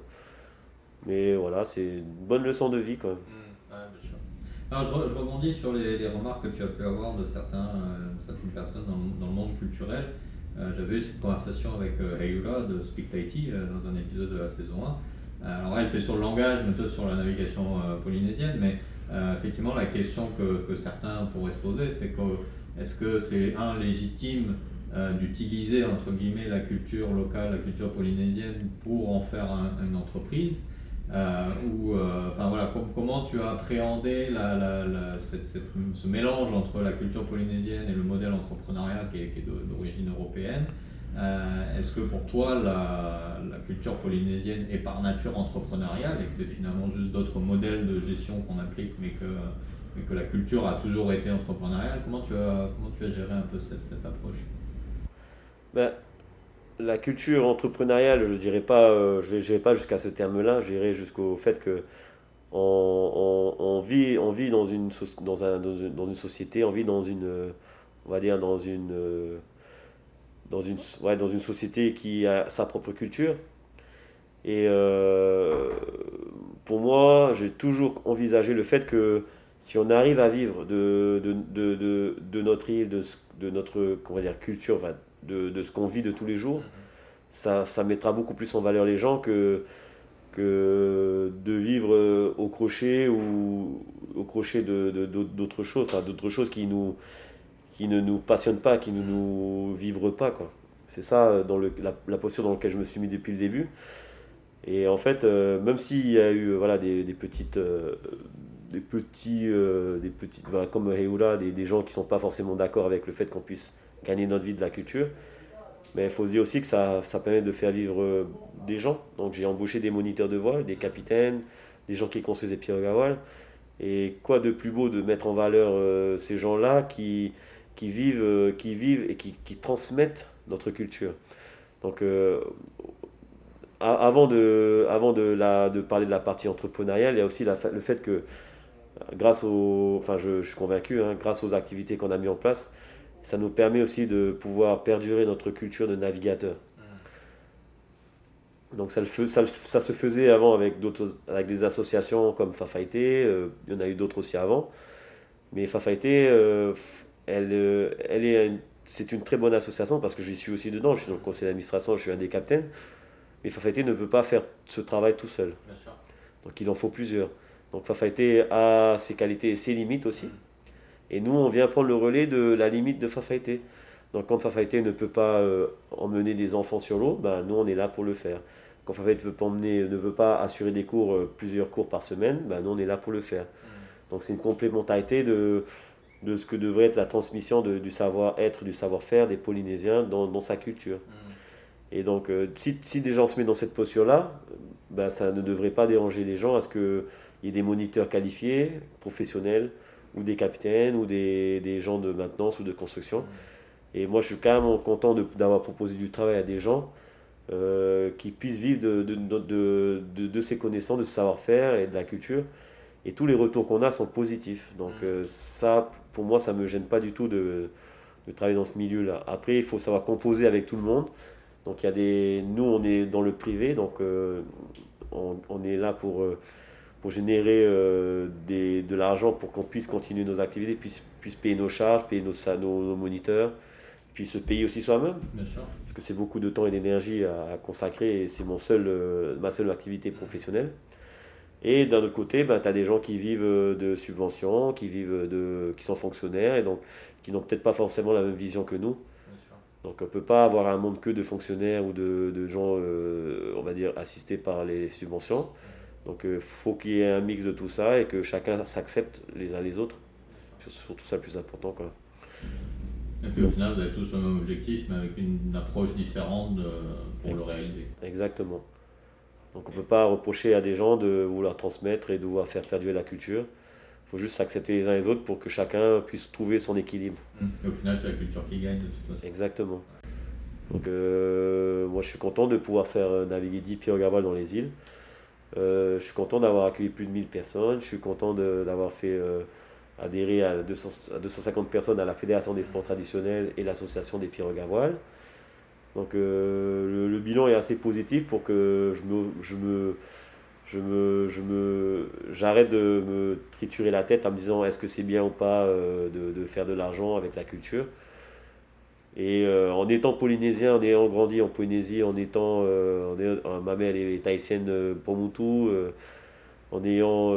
mais voilà, c'est une bonne leçon de vie quand même. Mmh, bien sûr. Alors, je, rebondis sur les, les, remarques que tu as pu avoir de certains, euh, certaines personnes dans, dans, le monde culturel. Euh, j'avais eu cette conversation avec euh, de Speak euh, dans un épisode de la saison 1. Alors elle, c'est sur le langage, mais toi sur la navigation polynésienne, mais effectivement, la question que, que, certains pourraient se poser, c'est que est-ce que c'est un légitime d'utiliser entre guillemets la culture locale, la culture polynésienne pour en faire une entreprise? Euh, ou, euh, enfin, voilà, comment tu as appréhendé ce mélange entre la culture polynésienne et le modèle entrepreneuriat qui est, d'origine européenne? Euh, Est-ce que pour toi la, culture polynésienne est par nature entrepreneuriale et que c'est finalement juste d'autres modèles de gestion qu'on applique mais que, mais que la culture a toujours été entrepreneuriale? Comment tu as, comment tu as géré un peu cette, cette approche? Ben, la culture entrepreneuriale, je dirais pas, euh, pas jusqu'à ce terme-là, j'irai jusqu'au fait que on, vit, on vit dans une, dans, un, dans, une société, on vit dans une, on va dire dans une, dans une, ouais, dans une société qui a sa propre culture. Et euh, pour moi, j'ai toujours envisagé le fait que si on arrive à vivre de, de, de, de notre île, de, de notre dire, culture, de, de ce qu'on vit de tous les jours, ça, ça, mettra beaucoup plus en valeur les gens que, que de vivre au crochet ou au crochet d'autres de, choses, enfin, d'autres choses qui, nous, qui ne nous passionnent pas, qui ne nous vibrent pas. C'est ça dans le, la, posture dans laquelle je me suis mis depuis le début. Et en fait, euh, même s'il y a eu voilà, des, des petites... Euh, des petits, euh, des petites, comme Heula, des, des gens qui ne sont pas forcément d'accord avec le fait qu'on puisse gagner notre vie de la culture. Mais il faut se dire aussi que ça, ça permet de faire vivre euh, des gens. Donc j'ai embauché des moniteurs de voile, des capitaines, des gens qui construisent des pirogues à voile. Et quoi de plus beau de mettre en valeur euh, ces gens-là qui, qui, vivent, euh, qui vivent et qui, qui, transmettent notre culture. Donc avant, de, avant de, la, de parler de la partie entrepreneuriale, il y a aussi la, le fait que grâce aux, enfin je, je suis convaincu, hein, grâce aux activités qu'on a mis en place, ça nous permet aussi de pouvoir perdurer notre culture de navigateur. Mm. Donc ça, ça, ça, se faisait avant avec, avec des associations comme Fafaité, euh, il y en a eu d'autres aussi avant. Mais Fafaité, euh, elle, euh, elle est c'est une très bonne association parce que j'y suis aussi dedans, je suis dans le conseil d'administration, je suis un des capitaines. Mais Fafaité ne peut pas faire ce travail tout seul. Donc il en faut plusieurs. Donc Fafaité a ses qualités et ses limites aussi. Mm. Et nous, on vient prendre le relais de la limite de Fafaité. Donc quand Fafaité ne peut pas euh, emmener des enfants sur l'eau, ben, nous, on est là pour le faire. Quand Fafaité ne, emmener, ne veut pas assurer des cours, euh, plusieurs cours par semaine, ben, nous, on est là pour le faire. Mm. Donc c'est une complémentarité de, de ce que devrait être la transmission du savoir-être, du savoir-faire des Polynésiens dans, sa culture. Mm. Et donc, euh, si, si, des gens se mettent dans cette posture-là, ben, ça ne devrait pas déranger les gens à ce qu'il y ait des moniteurs qualifiés, professionnels, ou des capitaines ou des, des, gens de maintenance ou de construction. Mm. Et moi, je suis quand même content d'avoir proposé du travail à des gens euh, qui puissent vivre de, de, de, de, ces connaissances, de ce savoir-faire et de la culture. Et tous les retours qu'on a sont positifs. Donc mm. euh, ça, pour moi, ça ne me gêne pas du tout de, de travailler dans ce milieu-là. Après, il faut savoir composer avec tout le monde. Donc il y a des... Nous, on est dans le privé, donc euh, on, on, est là pour pour générer des, de l'argent pour qu'on puisse continuer nos activités, puisse, puisse payer nos charges, payer nos, nos, nos moniteurs, puis se payer aussi soi-même. Parce que c'est beaucoup de temps et d'énergie à, consacrer et c'est mon seul, ma seule activité professionnelle. Et d'un autre côté, ben, tu as des gens qui vivent de subventions, qui, vivent de, qui sont fonctionnaires et donc qui n'ont peut-être pas forcément la même vision que nous. Donc on ne peut pas avoir un monde que de fonctionnaires ou de, de gens, euh, on va dire, assistés par les subventions. Donc il euh, faut qu'il y ait un mix de tout ça et que chacun s'accepte les uns les autres. C'est surtout ça le plus important. Quoi. Et puis au final, vous avez tous le même objectif, mais avec une approche différente pour le réaliser. Exactement. Donc on ne peut pas reprocher à des gens de vouloir transmettre et de vouloir faire perdurer la culture. Il faut juste s'accepter les uns les autres pour que chacun puisse trouver son équilibre. Hum. Et au final, c'est la culture qui gagne de toute façon. Exactement. Donc euh, moi je suis content de pouvoir faire euh, naviguer 10 pirogues dans les îles. Euh, je suis content d'avoir accueilli plus de 1000 personnes. Je suis content d'avoir fait adhérer à, 250 personnes à la Fédération des sports traditionnels et l'Association des pirogues à. Donc euh, le, bilan est assez positif pour que je me, je me, je me, je me, j'arrête de me triturer la tête en me disant est-ce que c'est bien ou pas euh, de, faire de l'argent avec la culture? Et euh, en étant polynésien, en ayant grandi en Polynésie, en étant, ma mère est tahitienne Moutou, en ayant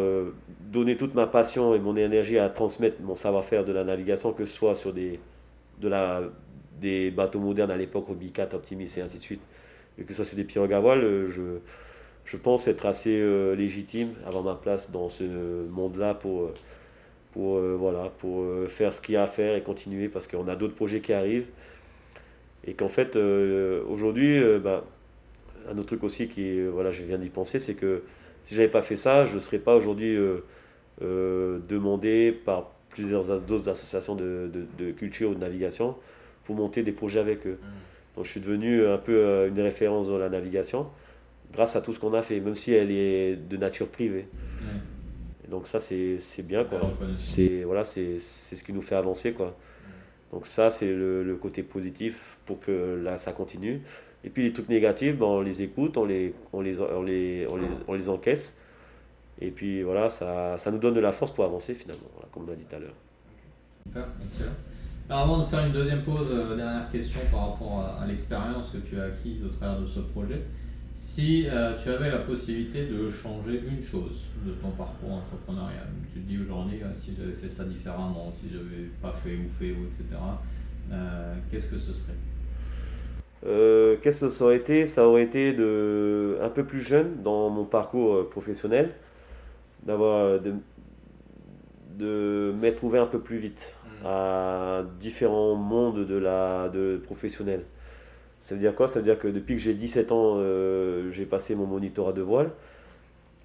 donné toute ma passion et mon énergie à transmettre mon savoir-faire de la navigation, que ce soit sur des, de la des bateaux modernes à l'époque, Obicat, Optimis et ainsi de suite, et que ce soit des pirogues à voile, euh, je, je pense être assez euh, légitime, avoir ma place dans ce monde-là pour, euh, pour, voilà, pour faire ce qu'il y a à faire et continuer parce qu'on a d'autres projets qui arrivent. Et qu'en fait, aujourd'hui, bah, un autre truc aussi qui voilà, je viens d'y penser, c'est que si j'avais pas fait ça, je ne serais pas aujourd'hui demandé par plusieurs d'autres associations de, de, de, culture ou de navigation pour monter des projets avec eux. Mm. Donc je suis devenu un peu euh, une référence dans la navigation grâce à tout ce qu'on a fait, même si elle est de nature privée. donc ça c'est bien quoi. C'est voilà, c'est ce qui nous fait avancer quoi. Donc ça c'est le, le, côté positif pour que là ça continue. Et puis les trucs négatifs, ben, on les écoute, on les, on les, on les, on les, on les encaisse. Et puis voilà, ça, ça nous donne de la force pour avancer finalement, comme on a dit tout à l'heure. Alors avant de faire une deuxième pause, euh, dernière question par rapport à, l'expérience que tu as acquise au travers de ce projet. Si euh, tu avais la possibilité de changer une chose de ton parcours entrepreneurial, tu te dis aujourd'hui, euh, si j'avais fait ça différemment, si j'avais pas fait ou fait, ou etc., qu'est-ce que ce serait? Qu'est-ce que ça aurait été? Ça aurait été de, un peu plus jeune dans mon parcours professionnel, d'avoir de, de m'être ouvert un peu plus vite à différents mondes de la de professionnels. Ça veut dire quoi? Ça veut dire que depuis que j'ai 17 ans, euh, j'ai passé mon monitorat de voile.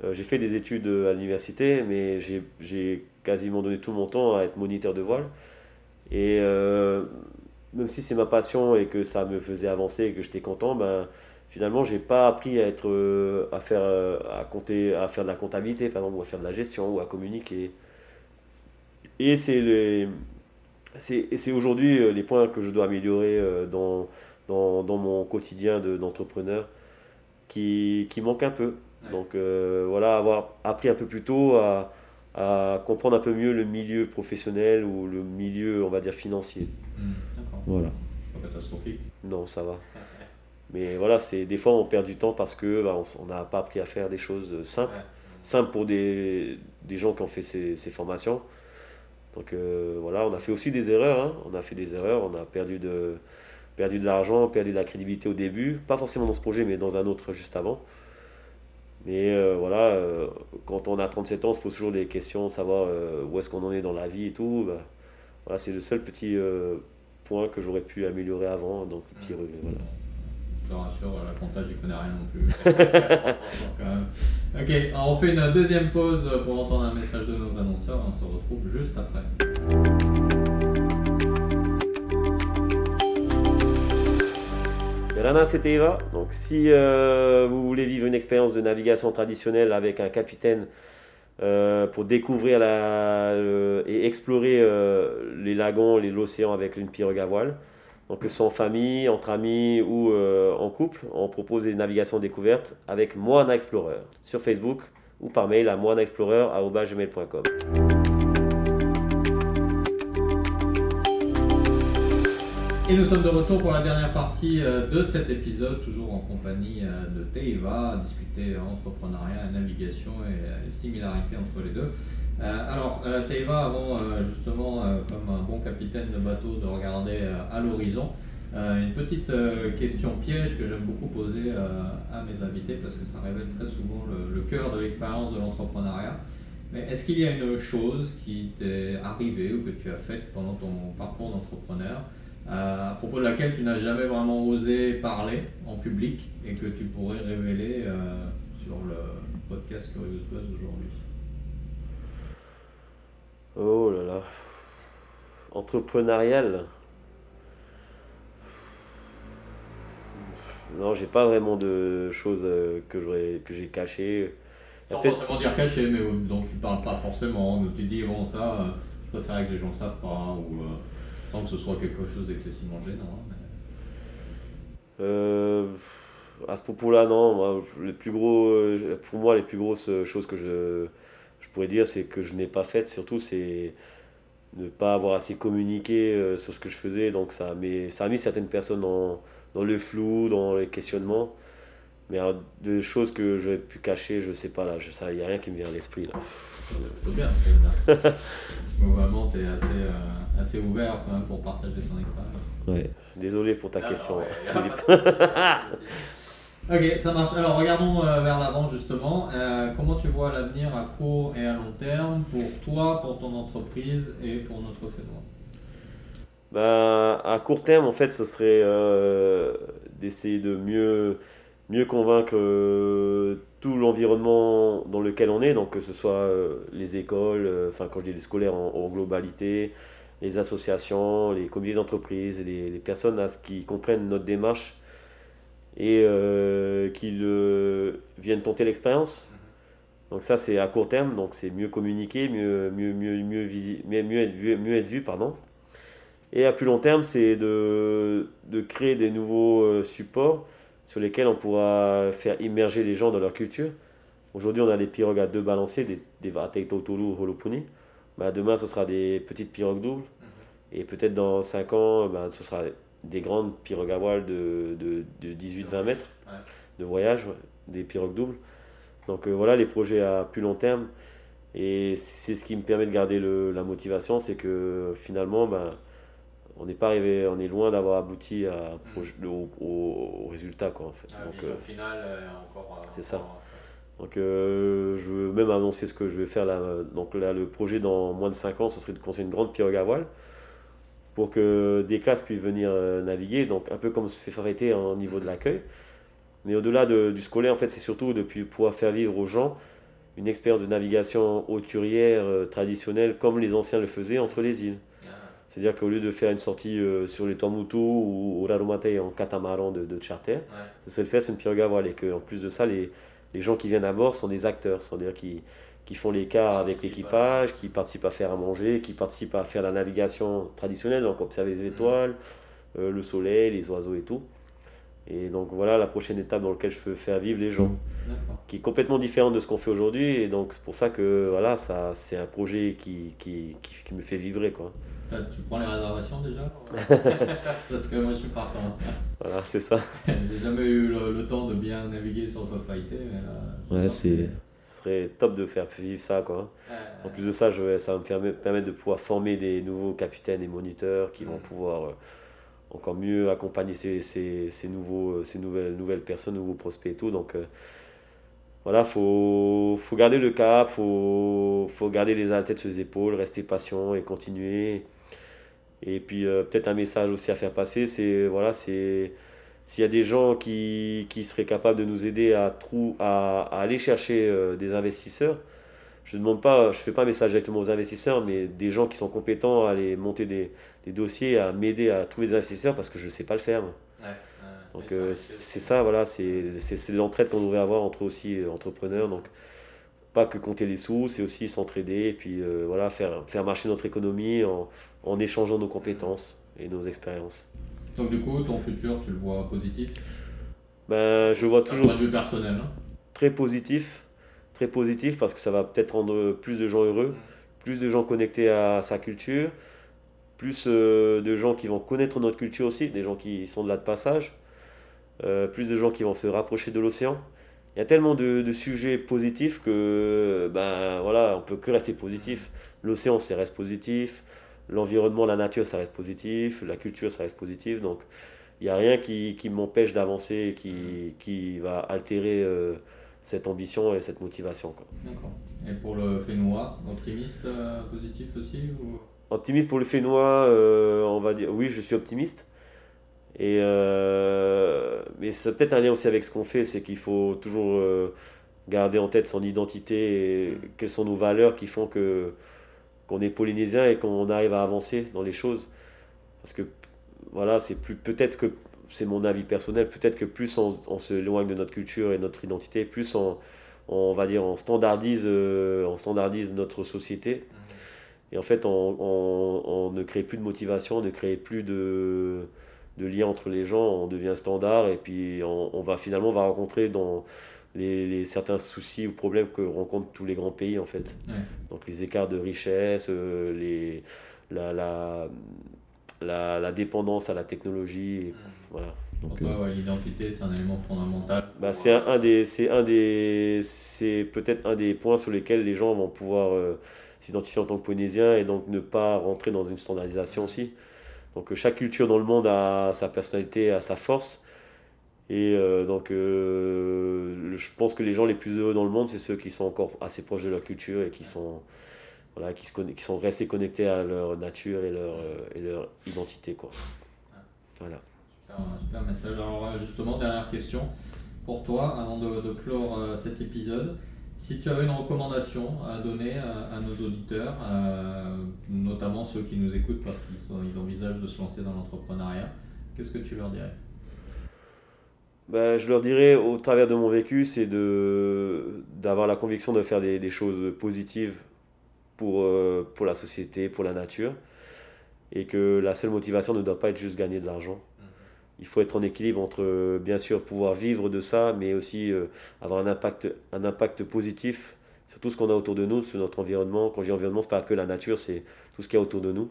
Euh, j'ai fait des études à l'université, mais j'ai quasiment donné tout mon temps à être moniteur de voile. Et euh, même si c'est ma passion et que ça me faisait avancer et que j'étais content, ben, finalement, j'ai pas appris à, être, à, faire, à, compter, à faire de la comptabilité, par exemple, ou à faire de la gestion, ou à communiquer. Et c'est aujourd'hui euh, les points que je dois améliorer euh, dans, dans, dans mon quotidien d'entrepreneur qui, qui manquent un peu. Donc euh, voilà, avoir appris un peu plus tôt à, à, comprendre un peu mieux le milieu professionnel ou le milieu, on va dire, financier. Mmh. Voilà. Pas catastrophique. Non, ça va. Mais voilà, c'est des fois on perd du temps parce que bah, on n'a pas appris à faire des choses simples. Simples pour des, des gens qui ont fait ces, ces formations donc euh, voilà, on a fait aussi des erreurs. Hein. On a fait des erreurs, on a perdu de, perdu de l'argent, perdu de la crédibilité au début. Pas forcément dans ce projet, mais dans un autre juste avant. Mais euh, voilà, euh, quand on a 37 ans, on se pose toujours des questions, savoir où est-ce qu'on en est dans la vie et tout. Bah, voilà, c'est le seul petit point que j'aurais pu améliorer avant, donc petit regret. Voilà te rassure, la comptage, je connais rien non plus. ok, alors on fait une deuxième pause pour entendre un message de nos annonceurs. On se retrouve juste après. Rana, c'était Eva. Donc, si euh, vous voulez vivre une expérience de navigation traditionnelle avec un capitaine euh, pour découvrir et explorer euh, les lagons, l'océan avec une pirogue à voile, donc que ce soit en famille, entre amis ou en couple, on propose des navigations découvertes avec Moana Explorer. Sur Facebook, ou par mail à moineexplorer.com. Et nous sommes de retour pour la dernière partie euh, de cet épisode, toujours en compagnie euh, de Teiva, discuter entrepreneuriat, navigation et les similarités entre les deux. Euh, alors, Teiva, avant justement, comme un bon capitaine de bateau, de regarder à l'horizon, une petite question piège que j'aime beaucoup poser à mes invités parce que ça révèle très souvent le, cœur de l'expérience de l'entrepreneuriat. Mais est-ce qu'il y a une chose qui t'est arrivée ou que tu as faite pendant ton parcours d'entrepreneur euh, à propos de laquelle tu n'as jamais vraiment osé parler en public et que tu pourrais révéler euh, sur le podcast Curious Buzz aujourd'hui Oh là là. Entrepreneurial. Non, j'ai pas vraiment de choses euh, que j'aurais que j'ai cachées. Pas forcément dire caché, mais dont tu parles pas forcément. Tu dis bon ça, je préfère que les gens ne savent pas ou sans que ce soit quelque chose d'excessivement gênant. Hein, euh, à ce propos-là, non. les plus gros, euh, pour moi, les plus grosses choses que je, je pourrais dire, c'est que je n'ai pas faites. Surtout, c'est ne pas avoir assez communiqué euh, sur ce que je faisais. Donc, ça, mais, ça a mis certaines personnes dans, dans le flou, dans les questionnements. Mais de choses que j'aurais pu cacher, je sais pas là. Il n'y a rien qui me vient à l'esprit là. Bien. Globalement, tu es assez assez ouvert quand même pour partager son expérience. Ouais. Désolé pour ta ah question, ok, ça marche. Alors regardons euh, vers l'avant justement. Euh, comment tu vois l'avenir à court et à long terme pour toi, pour ton entreprise et pour notre phénomène bah, À court terme, en fait, ce serait euh, d'essayer de mieux, mieux convaincre tout l'environnement dans lequel on est, donc que ce soit les écoles, enfin quand je dis les scolaires en globalité, les associations, les comités d'entreprise, les, les, personnes à ce qui comprennent notre démarche et euh, qu'ils viennent tenter l'expérience. Donc ça c'est à court terme, donc c'est mieux communiquer, mieux, mieux, mieux, mieux, mieux, être vu, mieux être vu. Pardon. Et à plus long terme, c'est de, de, créer des nouveaux euh, supports sur lesquels on pourra faire immerger les gens dans leur culture. Aujourd'hui, on a des pirogues à deux balanciers, des, des Tolu Holopuni. Bah, demain ce sera des petites pirogues doubles. Mhm. Et peut-être dans 5 ans, bah, ce sera des grandes pirogues à voile de, de, de 18-20 mètres de voyage, des pirogues doubles. Donc euh, voilà les projets à plus long terme. Et c'est ce qui me permet de garder le, la motivation, c'est que finalement, bah, on n'est pas arrivé, on est loin d'avoir abouti à, mhm. au, au, résultat. Quoi, en fait. Donc, euh, final, encore. C'est ça. Donc euh, je veux même annoncer ce que je vais faire là. Donc là, le projet dans moins de 5 ans, ce serait de construire une grande pirogue à voile pour que des classes puissent venir euh, naviguer, donc un peu comme se fait Farité au niveau de l'accueil. Mais au-delà du scolaire, en fait, c'est surtout de pouvoir faire vivre aux gens une expérience de navigation hauturière euh, traditionnelle comme les anciens le faisaient entre les îles. C'est-à-dire qu'au lieu de faire une sortie sur les Tuamutu ou au Rarumate en catamaran de, de charter, ce serait de faire une pirogue à voile et qu'en plus de ça, les, les gens qui viennent à bord sont des acteurs, c'est-à-dire qui, qui font l'écart avec l'équipage, qui participent à faire à manger, qui participent à faire la navigation traditionnelle, donc observer les étoiles, euh, le soleil, les oiseaux et tout. Et donc voilà la prochaine étape dans laquelle je veux faire vivre les gens, qui est complètement différente de ce qu'on fait aujourd'hui. Et donc c'est pour ça que voilà, ça, c'est un projet qui, qui, qui, me fait vibrer. Quoi. Tu prends les réservations déjà? Parce que moi je suis partant. Voilà, c'est ça. J'ai jamais eu le, temps de bien naviguer sur le Fighter, mais là. Ouais, c'est. Ce serait top de faire vivre ça, quoi. en plus de ça, je ça va me permettre de pouvoir former des nouveaux capitaines et moniteurs qui vont mm. pouvoir euh, encore mieux accompagner ces, ces, ces, nouveaux, euh, ces nouvelles, nouvelles personnes, nouveaux prospects et tout. Donc euh, voilà, faut, faut garder le cap, faut, faut garder les tête sur les épaules, rester patient et continuer. Et puis euh, peut-être un message aussi à faire passer, c'est voilà, c'est s'il y a des gens qui, qui, seraient capables de nous aider à, trou, à aller chercher des investisseurs, je ne demande pas, je fais pas un message directement aux investisseurs, mais des gens qui sont compétents à aller monter des, des dossiers, à m'aider à trouver des investisseurs parce que je ne sais pas le faire. donc euh, c'est ça, voilà, c'est l'entraide qu'on devrait avoir entre aussi euh, entrepreneurs. Donc pas que compter les sous, c'est aussi s'entraider et puis euh, voilà, faire, faire marcher notre économie en, en échangeant nos compétences et nos expériences. Donc du coup, ton futur, tu le vois positif? Ben, Je vois toujours... D'un point de vue personnel. Hein? Très positif très positif parce que ça va peut-être rendre plus de gens heureux, plus de gens connectés à sa culture, plus euh, de gens qui vont connaître notre culture aussi, des gens qui sont de là de passage, euh, plus de gens qui vont se rapprocher de l'océan. Il y a tellement de, sujets positifs que ben voilà, on peut que rester positif. L'océan, ça reste positif. L'environnement, la nature, ça reste positif. La culture, ça reste positif. Donc, il n'y a rien qui, m'empêche d'avancer qui, qui, va altérer euh, cette ambition et cette motivation. D'accord. Et pour le Fénois, optimiste, euh, positif aussi ou... Optimiste pour le Fénois, euh, on va dire oui, je suis optimiste. Et mais c'est peut-être un lien aussi avec ce qu'on fait, c'est qu'il faut toujours garder en tête son identité et quelles sont nos valeurs qui font que qu'on est polynésien et qu'on arrive à avancer dans les choses. Parce que voilà, c'est plus peut-être que c'est mon avis personnel, peut-être que plus on, on se éloigne de notre culture et notre identité, plus on, on va dire on standardise, euh, on standardise notre société. Et en fait, on, on, ne crée plus de motivation, on ne crée plus de, de lien entre les gens, on devient standard et puis on, va finalement on va rencontrer dans les, certains soucis ou problèmes que rencontrent tous les grands pays en fait. Donc les écarts de richesse, euh, les, la, la, la, la, dépendance à la technologie. Voilà. Donc, euh, l'identité, c'est un élément fondamental. Bah, c'est un, des, c'est un des, c'est peut-être un des points sur lesquels les gens vont pouvoir euh, s'identifier en tant que polynésien et donc ne pas rentrer dans une standardisation aussi. Donc chaque culture dans le monde a sa personnalité, a sa force. Et euh, donc je pense que les gens les plus heureux dans le monde, c'est ceux qui sont encore assez proches de leur culture et qui sont voilà, qui, se qui sont restés connectés à leur nature et leur, euh, et leur identité. Quoi. Voilà. Super, message. Alors, euh, justement, dernière question pour toi, avant de, clore euh, cet épisode. Si tu avais une recommandation à donner à, nos auditeurs, notamment ceux qui nous écoutent parce qu'ils ils envisagent de se lancer dans l'entrepreneuriat, qu'est-ce que tu leur dirais? Ben, je leur dirais, au travers de mon vécu, c'est d'avoir la conviction de faire des, des, choses positives pour, euh, pour la société, pour la nature, et que la seule motivation ne doit pas être juste gagner de l'argent. Mhm. Il faut être en équilibre entre, bien sûr, pouvoir vivre de ça, mais aussi euh, avoir un impact, un impact positif sur tout ce qu'on a autour de nous, sur notre environnement. Quand je dis environnement, ce n'est pas que la nature, c'est tout ce qu'il y a autour de nous.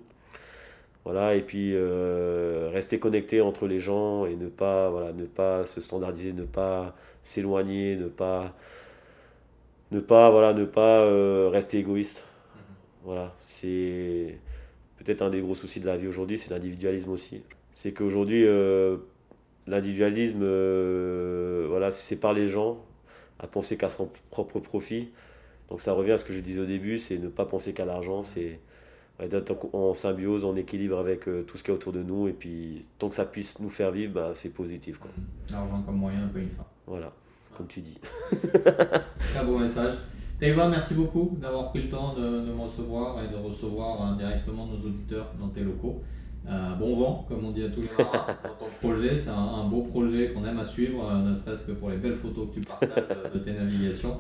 Voilà, et puis euh, rester connecté entre les gens et ne pas, voilà, ne pas se standardiser, ne pas s'éloigner, ne pas, ne pas, voilà, ne pas rester égoïste. Voilà, c'est peut-être un des gros soucis de la vie aujourd'hui, c'est l'individualisme aussi. C'est qu'aujourd'hui, euh, l'individualisme, euh, voilà, sépare les gens à penser qu'à son propre profit. Donc ça revient à ce que je disais au début, c'est ne pas penser qu'à l'argent, c'est d'être en symbiose, en équilibre avec euh, tout ce qui est autour de nous. Et puis, tant que ça puisse nous faire vivre, bah, c'est positif. L'argent comme moyen, pas une fin. Voilà, comme tu dis. Très beau message. Eva, merci beaucoup d'avoir pris le temps de, me recevoir et de recevoir hein, directement nos auditeurs dans tes locaux. Euh, bon vent, comme on dit à tous les marins, dans ton projet. C'est un, beau projet qu'on aime à suivre, euh, ne serait-ce que pour les belles photos que tu partages de, tes navigations.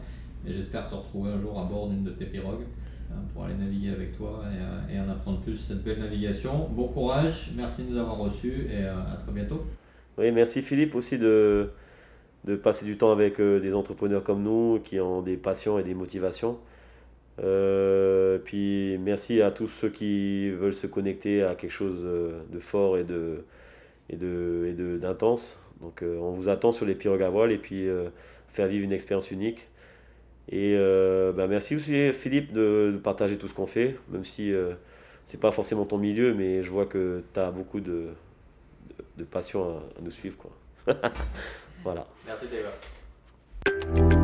Et j'espère te retrouver un jour à bord d'une de tes pirogues euh, pour aller naviguer avec toi et, en apprendre plus cette belle navigation. Bon courage, merci de nous avoir reçus et à très bientôt. Oui, merci Philippe aussi de, de passer du temps avec euh, des entrepreneurs comme nous qui ont des passions et des motivations. Euh, puis merci à tous ceux qui veulent se connecter à quelque chose euh, de fort et de et de d'intense. Donc on vous attend sur les pirogues à voile et puis faire vivre une expérience unique. Et bah, merci aussi Philippe de, partager tout ce qu'on fait, même si c'est pas forcément ton milieu, mais je vois que tu as beaucoup de, de, passion à, à, nous suivre. Quoi. Voilà. Merci Théo.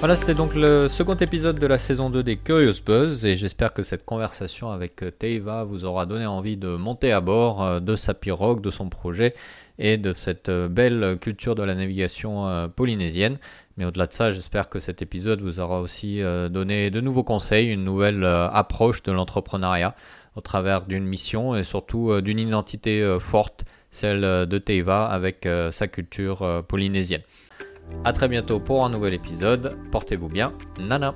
Voilà, c'était donc le second épisode de la saison 2 des Curious Buzz et j'espère que cette conversation avec Teiva vous aura donné envie de monter à bord euh, de sa pirogue, de son projet et de cette euh, belle culture de la navigation euh, polynésienne. Mais au-delà de ça, j'espère que cet épisode vous aura aussi donné de nouveaux conseils, une nouvelle approche de l'entrepreneuriat au travers d'une mission et surtout d'une identité forte, celle de Teiva avec sa culture polynésienne. A très bientôt pour un nouvel épisode. Portez-vous bien. Nana.